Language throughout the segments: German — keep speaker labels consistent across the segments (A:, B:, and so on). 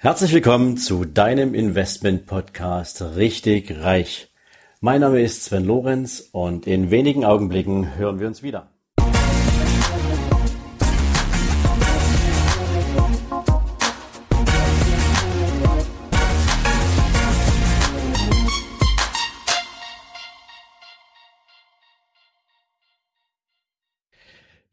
A: Herzlich willkommen zu deinem Investment Podcast Richtig Reich. Mein Name ist Sven Lorenz und in wenigen Augenblicken hören wir uns wieder.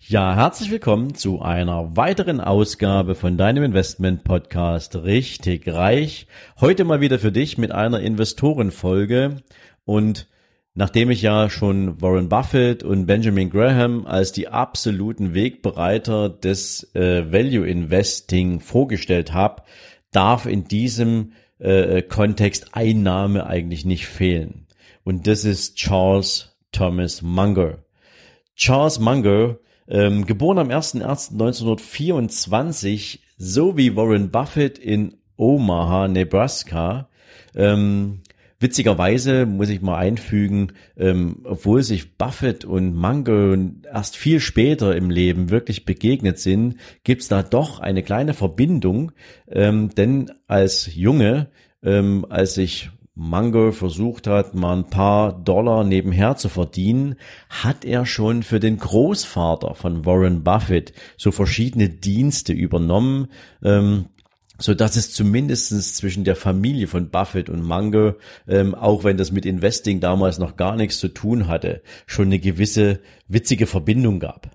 A: Ja, herzlich willkommen zu einer weiteren Ausgabe von deinem Investment Podcast Richtig Reich. Heute mal wieder für dich mit einer Investorenfolge und Nachdem ich ja schon Warren Buffett und Benjamin Graham als die absoluten Wegbereiter des äh, Value Investing vorgestellt habe, darf in diesem äh, Kontext Einnahme eigentlich nicht fehlen. Und das ist Charles Thomas Munger. Charles Munger ähm, geboren am 01.01.1924, so wie Warren Buffett in Omaha, Nebraska. Ähm, witzigerweise muss ich mal einfügen, ähm, obwohl sich Buffett und Munger erst viel später im Leben wirklich begegnet sind, gibt's da doch eine kleine Verbindung. Ähm, denn als Junge, ähm, als ich Mango versucht hat, mal ein paar Dollar nebenher zu verdienen, hat er schon für den Großvater von Warren Buffett so verschiedene Dienste übernommen, ähm, so dass es zumindestens zwischen der Familie von Buffett und Mango, ähm, auch wenn das mit Investing damals noch gar nichts zu tun hatte, schon eine gewisse witzige Verbindung gab.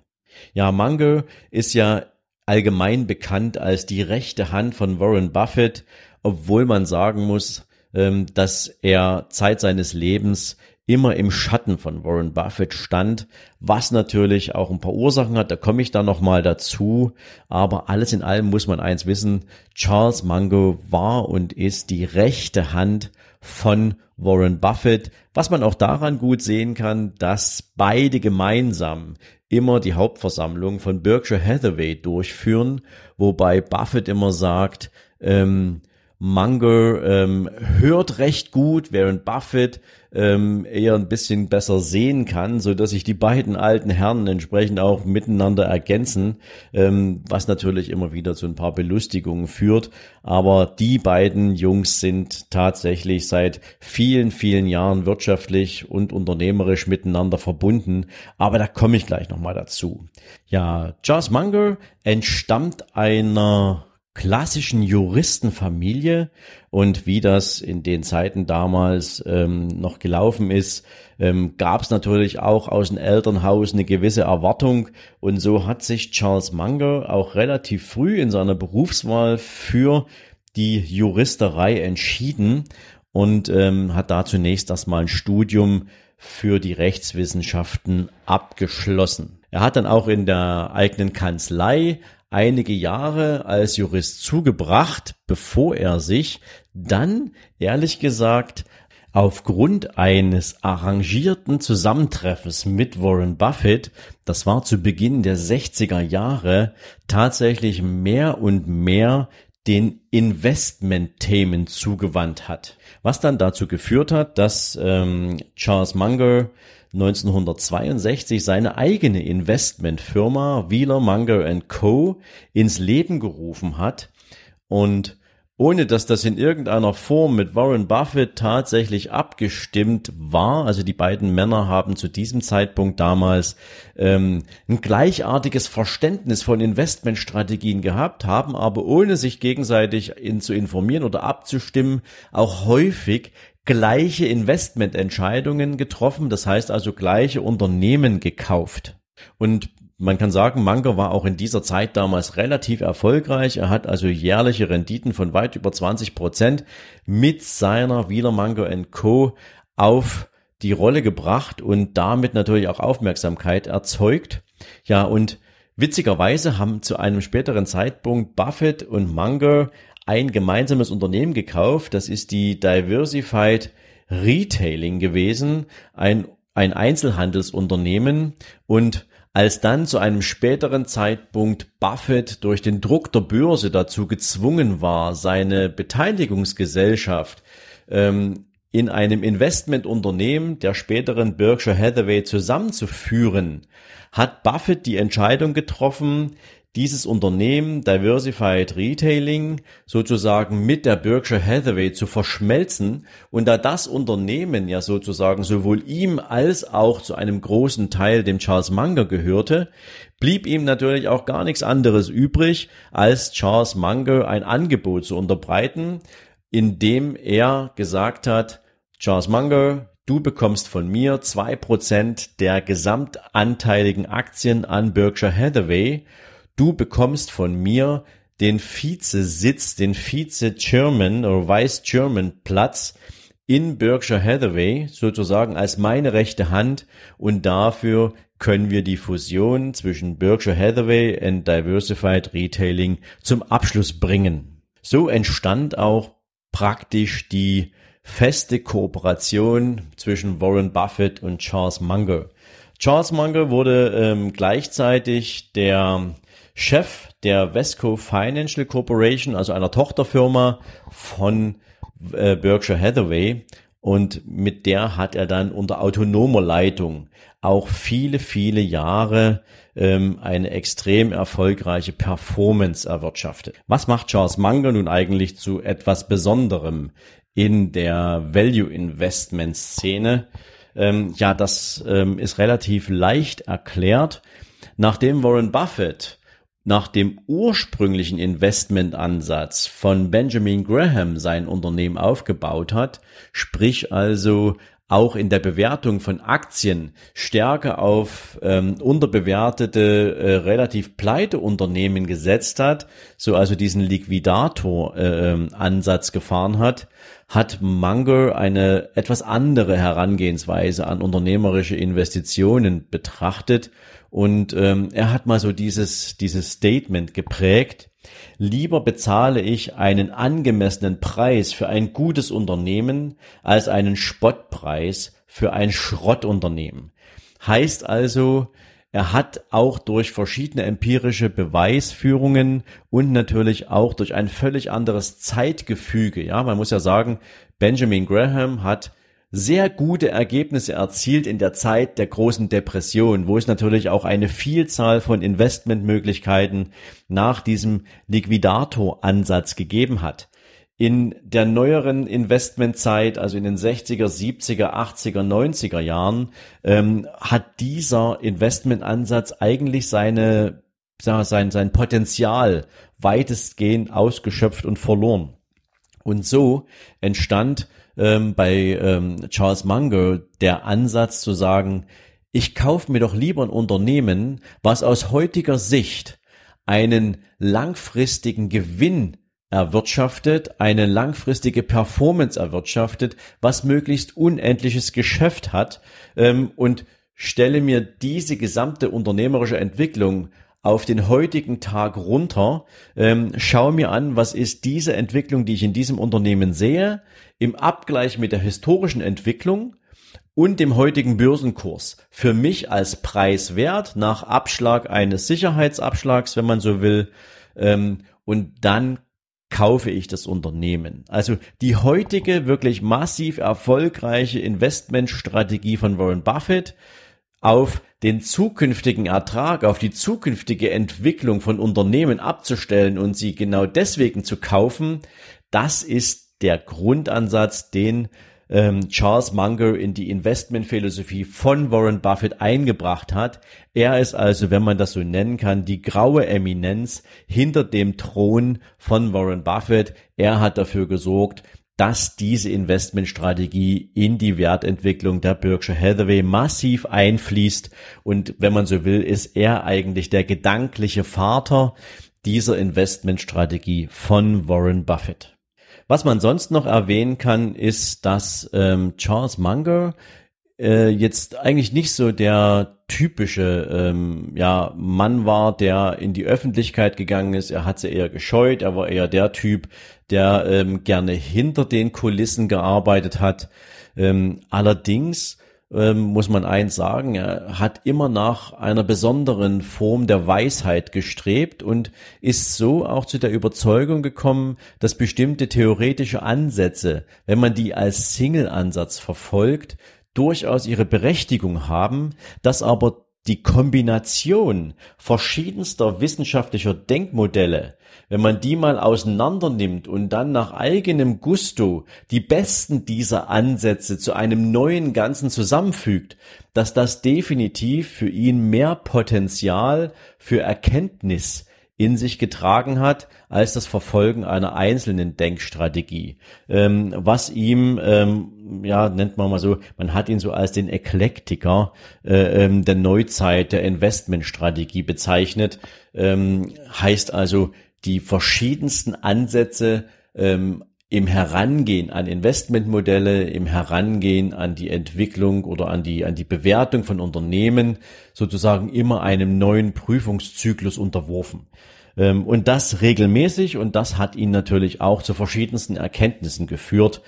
A: Ja, Mango ist ja allgemein bekannt als die rechte Hand von Warren Buffett, obwohl man sagen muss, dass er Zeit seines Lebens immer im Schatten von Warren Buffett stand, was natürlich auch ein paar Ursachen hat, da komme ich dann nochmal dazu, aber alles in allem muss man eins wissen, Charles Mango war und ist die rechte Hand von Warren Buffett, was man auch daran gut sehen kann, dass beide gemeinsam immer die Hauptversammlung von Berkshire Hathaway durchführen, wobei Buffett immer sagt, ähm, Munger ähm, hört recht gut, während Buffett ähm, eher ein bisschen besser sehen kann, so dass sich die beiden alten Herren entsprechend auch miteinander ergänzen, ähm, was natürlich immer wieder zu ein paar Belustigungen führt. Aber die beiden Jungs sind tatsächlich seit vielen, vielen Jahren wirtschaftlich und unternehmerisch miteinander verbunden. Aber da komme ich gleich nochmal dazu. Ja, Charles Munger entstammt einer klassischen Juristenfamilie und wie das in den Zeiten damals ähm, noch gelaufen ist, ähm, gab es natürlich auch aus dem Elternhaus eine gewisse Erwartung und so hat sich Charles Munger auch relativ früh in seiner Berufswahl für die Juristerei entschieden und ähm, hat da zunächst erstmal ein Studium für die Rechtswissenschaften abgeschlossen. Er hat dann auch in der eigenen Kanzlei einige Jahre als Jurist zugebracht, bevor er sich dann, ehrlich gesagt, aufgrund eines arrangierten Zusammentreffens mit Warren Buffett, das war zu Beginn der 60er Jahre, tatsächlich mehr und mehr den Investment-Themen zugewandt hat. Was dann dazu geführt hat, dass ähm, Charles Munger 1962 seine eigene Investmentfirma Wheeler Munger Co. ins Leben gerufen hat und ohne dass das in irgendeiner Form mit Warren Buffett tatsächlich abgestimmt war. Also die beiden Männer haben zu diesem Zeitpunkt damals ähm, ein gleichartiges Verständnis von Investmentstrategien gehabt, haben aber ohne sich gegenseitig in, zu informieren oder abzustimmen auch häufig gleiche Investmententscheidungen getroffen, das heißt also gleiche Unternehmen gekauft. Und man kann sagen, Munger war auch in dieser Zeit damals relativ erfolgreich. Er hat also jährliche Renditen von weit über 20 Prozent mit seiner Wieler Munger Co. auf die Rolle gebracht und damit natürlich auch Aufmerksamkeit erzeugt. Ja, und witzigerweise haben zu einem späteren Zeitpunkt Buffett und Munger ein gemeinsames Unternehmen gekauft. Das ist die Diversified Retailing gewesen, ein, ein Einzelhandelsunternehmen und als dann zu einem späteren Zeitpunkt Buffett durch den Druck der Börse dazu gezwungen war, seine Beteiligungsgesellschaft ähm, in einem Investmentunternehmen der späteren Berkshire Hathaway zusammenzuführen, hat Buffett die Entscheidung getroffen, dieses Unternehmen Diversified Retailing sozusagen mit der Berkshire Hathaway zu verschmelzen. Und da das Unternehmen ja sozusagen sowohl ihm als auch zu einem großen Teil dem Charles Munger gehörte, blieb ihm natürlich auch gar nichts anderes übrig, als Charles Munger ein Angebot zu unterbreiten, in dem er gesagt hat, Charles Munger, du bekommst von mir zwei Prozent der gesamtanteiligen Aktien an Berkshire Hathaway du bekommst von mir den Vizesitz, den Vize-Chairman oder Vice-Chairman-Platz in Berkshire Hathaway sozusagen als meine rechte Hand und dafür können wir die Fusion zwischen Berkshire Hathaway und Diversified Retailing zum Abschluss bringen. So entstand auch praktisch die feste Kooperation zwischen Warren Buffett und Charles Munger. Charles Munger wurde ähm, gleichzeitig der Chef der Vesco Financial Corporation, also einer Tochterfirma von äh, Berkshire Hathaway. Und mit der hat er dann unter autonomer Leitung auch viele, viele Jahre ähm, eine extrem erfolgreiche Performance erwirtschaftet. Was macht Charles Munger nun eigentlich zu etwas Besonderem in der Value Investment Szene? Ähm, ja, das ähm, ist relativ leicht erklärt. Nachdem Warren Buffett nach dem ursprünglichen Investmentansatz von Benjamin Graham sein Unternehmen aufgebaut hat, sprich also auch in der Bewertung von Aktien stärker auf ähm, unterbewertete, äh, relativ pleite Unternehmen gesetzt hat, so also diesen Liquidator-Ansatz äh, gefahren hat, hat Munger eine etwas andere Herangehensweise an unternehmerische Investitionen betrachtet und ähm, er hat mal so dieses, dieses Statement geprägt. Lieber bezahle ich einen angemessenen Preis für ein gutes Unternehmen als einen Spottpreis für ein Schrottunternehmen. Heißt also, er hat auch durch verschiedene empirische Beweisführungen und natürlich auch durch ein völlig anderes Zeitgefüge, ja, man muss ja sagen, Benjamin Graham hat sehr gute Ergebnisse erzielt in der Zeit der großen Depression, wo es natürlich auch eine Vielzahl von Investmentmöglichkeiten nach diesem Liquidator-Ansatz gegeben hat. In der neueren Investmentzeit, also in den 60er, 70er, 80er, 90er Jahren, ähm, hat dieser Investmentansatz eigentlich seine, sein, sein Potenzial weitestgehend ausgeschöpft und verloren. Und so entstand ähm, bei ähm, Charles Munger der Ansatz zu sagen, ich kaufe mir doch lieber ein Unternehmen, was aus heutiger Sicht einen langfristigen Gewinn erwirtschaftet, eine langfristige Performance erwirtschaftet, was möglichst unendliches Geschäft hat. Ähm, und stelle mir diese gesamte unternehmerische Entwicklung auf den heutigen Tag runter, ähm, schaue mir an, was ist diese Entwicklung, die ich in diesem Unternehmen sehe, im Abgleich mit der historischen Entwicklung und dem heutigen Börsenkurs für mich als Preiswert nach Abschlag eines Sicherheitsabschlags, wenn man so will, ähm, und dann kaufe ich das Unternehmen. Also die heutige wirklich massiv erfolgreiche Investmentstrategie von Warren Buffett auf den zukünftigen Ertrag, auf die zukünftige Entwicklung von Unternehmen abzustellen und sie genau deswegen zu kaufen, das ist der Grundansatz, den ähm, Charles Munger in die Investmentphilosophie von Warren Buffett eingebracht hat. Er ist also, wenn man das so nennen kann, die graue Eminenz hinter dem Thron von Warren Buffett. Er hat dafür gesorgt, dass diese Investmentstrategie in die Wertentwicklung der Berkshire Hathaway massiv einfließt. Und wenn man so will, ist er eigentlich der gedankliche Vater dieser Investmentstrategie von Warren Buffett. Was man sonst noch erwähnen kann, ist, dass ähm, Charles Munger äh, jetzt eigentlich nicht so der typische ähm, ja, Mann war, der in die Öffentlichkeit gegangen ist. Er hat sie eher gescheut. Er war eher der Typ, der ähm, gerne hinter den Kulissen gearbeitet hat. Ähm, allerdings ähm, muss man eins sagen, er hat immer nach einer besonderen Form der Weisheit gestrebt und ist so auch zu der Überzeugung gekommen, dass bestimmte theoretische Ansätze, wenn man die als Single-Ansatz verfolgt, durchaus ihre Berechtigung haben, dass aber die Kombination verschiedenster wissenschaftlicher Denkmodelle, wenn man die mal auseinander nimmt und dann nach eigenem Gusto die besten dieser Ansätze zu einem neuen Ganzen zusammenfügt, dass das definitiv für ihn mehr Potenzial für Erkenntnis in sich getragen hat als das Verfolgen einer einzelnen Denkstrategie, ähm, was ihm, ähm, ja, nennt man mal so, man hat ihn so als den Eklektiker äh, ähm, der Neuzeit der Investmentstrategie bezeichnet, ähm, heißt also die verschiedensten Ansätze ähm, im Herangehen an Investmentmodelle, im Herangehen an die Entwicklung oder an die, an die Bewertung von Unternehmen sozusagen immer einem neuen Prüfungszyklus unterworfen. Ähm, und das regelmäßig und das hat ihn natürlich auch zu verschiedensten Erkenntnissen geführt,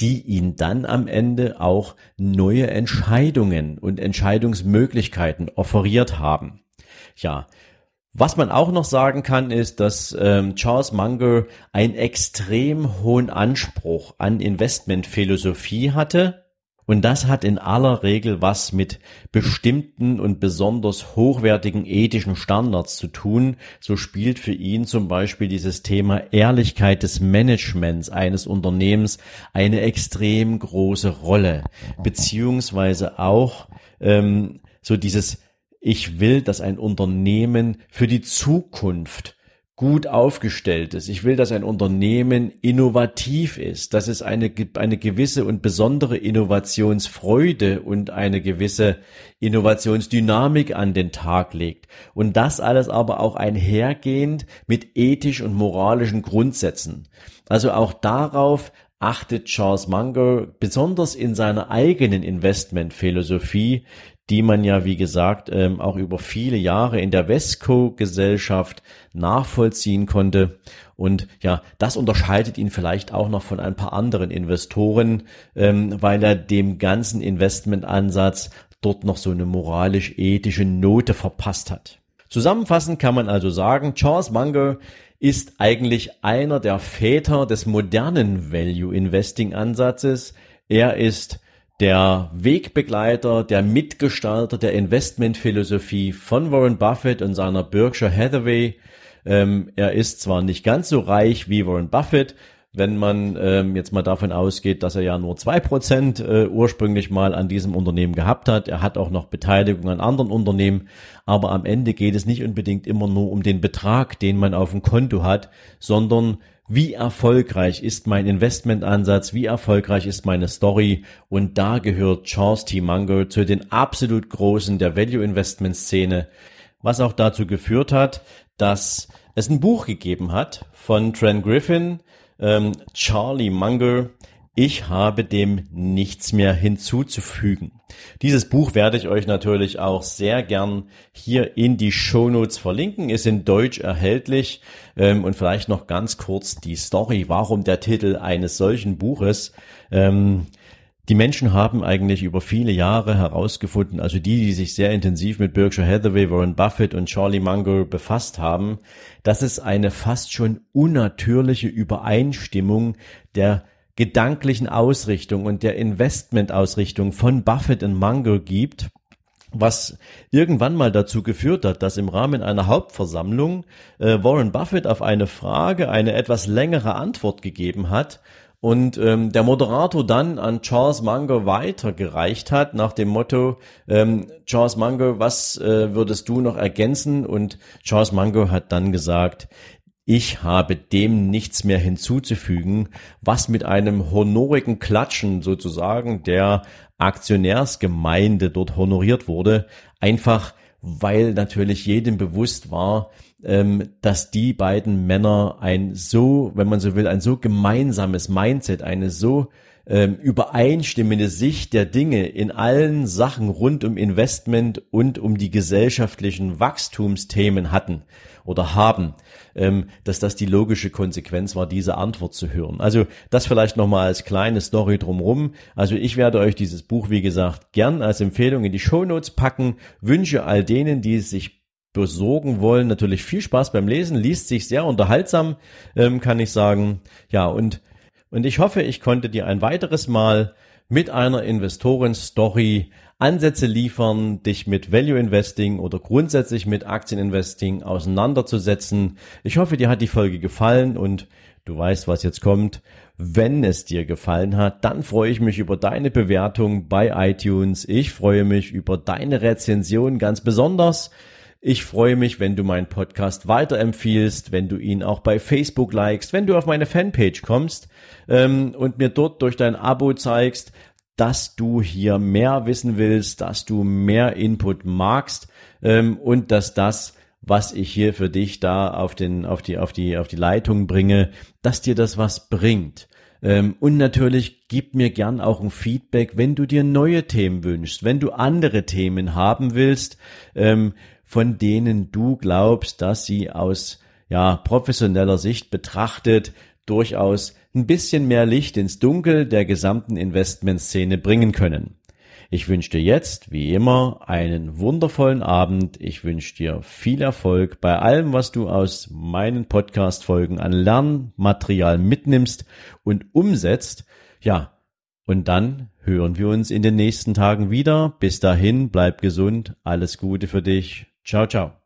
A: die ihn dann am Ende auch neue Entscheidungen und Entscheidungsmöglichkeiten offeriert haben. Ja, was man auch noch sagen kann, ist, dass ähm, Charles Munger einen extrem hohen Anspruch an Investmentphilosophie hatte. Und das hat in aller Regel was mit bestimmten und besonders hochwertigen ethischen Standards zu tun. So spielt für ihn zum Beispiel dieses Thema Ehrlichkeit des Managements eines Unternehmens eine extrem große Rolle. Beziehungsweise auch ähm, so dieses ich will, dass ein Unternehmen für die Zukunft gut aufgestellt ist. Ich will, dass ein Unternehmen innovativ ist, dass es eine, eine gewisse und besondere Innovationsfreude und eine gewisse Innovationsdynamik an den Tag legt. Und das alles aber auch einhergehend mit ethisch und moralischen Grundsätzen. Also auch darauf achtet Charles Munger besonders in seiner eigenen Investmentphilosophie, die man ja, wie gesagt, ähm, auch über viele Jahre in der Vesco-Gesellschaft nachvollziehen konnte. Und ja, das unterscheidet ihn vielleicht auch noch von ein paar anderen Investoren, ähm, weil er dem ganzen Investmentansatz dort noch so eine moralisch-ethische Note verpasst hat. Zusammenfassend kann man also sagen, Charles Munger ist eigentlich einer der Väter des modernen Value Investing Ansatzes. Er ist der Wegbegleiter, der Mitgestalter der Investmentphilosophie von Warren Buffett und seiner Berkshire Hathaway. Ähm, er ist zwar nicht ganz so reich wie Warren Buffett, wenn man ähm, jetzt mal davon ausgeht, dass er ja nur zwei Prozent äh, ursprünglich mal an diesem Unternehmen gehabt hat. Er hat auch noch Beteiligung an anderen Unternehmen, aber am Ende geht es nicht unbedingt immer nur um den Betrag, den man auf dem Konto hat, sondern wie erfolgreich ist mein Investmentansatz, wie erfolgreich ist meine Story und da gehört Charles T. Munger zu den absolut großen der Value Investment Szene, was auch dazu geführt hat, dass es ein Buch gegeben hat von Trent Griffin, ähm, Charlie Munger, ich habe dem nichts mehr hinzuzufügen. Dieses Buch werde ich euch natürlich auch sehr gern hier in die Show Notes verlinken, ist in Deutsch erhältlich ähm, und vielleicht noch ganz kurz die Story, warum der Titel eines solchen Buches. Ähm, die Menschen haben eigentlich über viele Jahre herausgefunden, also die, die sich sehr intensiv mit Berkshire Hathaway, Warren Buffett und Charlie Munger befasst haben, dass es eine fast schon unnatürliche Übereinstimmung der gedanklichen Ausrichtung und der Investmentausrichtung von Buffett und Munger gibt, was irgendwann mal dazu geführt hat, dass im Rahmen einer Hauptversammlung äh, Warren Buffett auf eine Frage eine etwas längere Antwort gegeben hat und ähm, der Moderator dann an Charles Munger weitergereicht hat nach dem Motto ähm, Charles Munger, was äh, würdest du noch ergänzen? Und Charles Munger hat dann gesagt, ich habe dem nichts mehr hinzuzufügen, was mit einem honorigen Klatschen sozusagen der Aktionärsgemeinde dort honoriert wurde, einfach weil natürlich jedem bewusst war, ähm, dass die beiden Männer ein so, wenn man so will, ein so gemeinsames Mindset, eine so ähm, übereinstimmende Sicht der Dinge in allen Sachen rund um Investment und um die gesellschaftlichen Wachstumsthemen hatten oder haben, ähm, dass das die logische Konsequenz war, diese Antwort zu hören. Also das vielleicht nochmal als kleine Story drumrum. Also ich werde euch dieses Buch, wie gesagt, gern als Empfehlung in die Show Notes packen, wünsche all denen, die es sich besorgen wollen, natürlich viel Spaß beim Lesen, liest sich sehr unterhaltsam, ähm, kann ich sagen. Ja, und und ich hoffe, ich konnte dir ein weiteres Mal mit einer Investoren-Story Ansätze liefern, dich mit Value Investing oder grundsätzlich mit Aktieninvesting auseinanderzusetzen. Ich hoffe, dir hat die Folge gefallen und du weißt, was jetzt kommt. Wenn es dir gefallen hat, dann freue ich mich über deine Bewertung bei iTunes. Ich freue mich über deine Rezension ganz besonders. Ich freue mich, wenn du meinen Podcast weiterempfiehlst, wenn du ihn auch bei Facebook likest, wenn du auf meine Fanpage kommst ähm, und mir dort durch dein Abo zeigst, dass du hier mehr wissen willst, dass du mehr Input magst ähm, und dass das, was ich hier für dich da auf den, auf die, auf die, auf die Leitung bringe, dass dir das was bringt. Ähm, und natürlich gib mir gern auch ein Feedback, wenn du dir neue Themen wünschst, wenn du andere Themen haben willst, ähm, von denen du glaubst, dass sie aus ja, professioneller Sicht betrachtet durchaus ein bisschen mehr Licht ins Dunkel der gesamten Investmentszene bringen können. Ich wünsche dir jetzt, wie immer, einen wundervollen Abend. Ich wünsche dir viel Erfolg bei allem, was du aus meinen Podcast-Folgen an Lernmaterial mitnimmst und umsetzt. Ja, und dann hören wir uns in den nächsten Tagen wieder. Bis dahin, bleib gesund, alles Gute für dich. Tchau, tchau.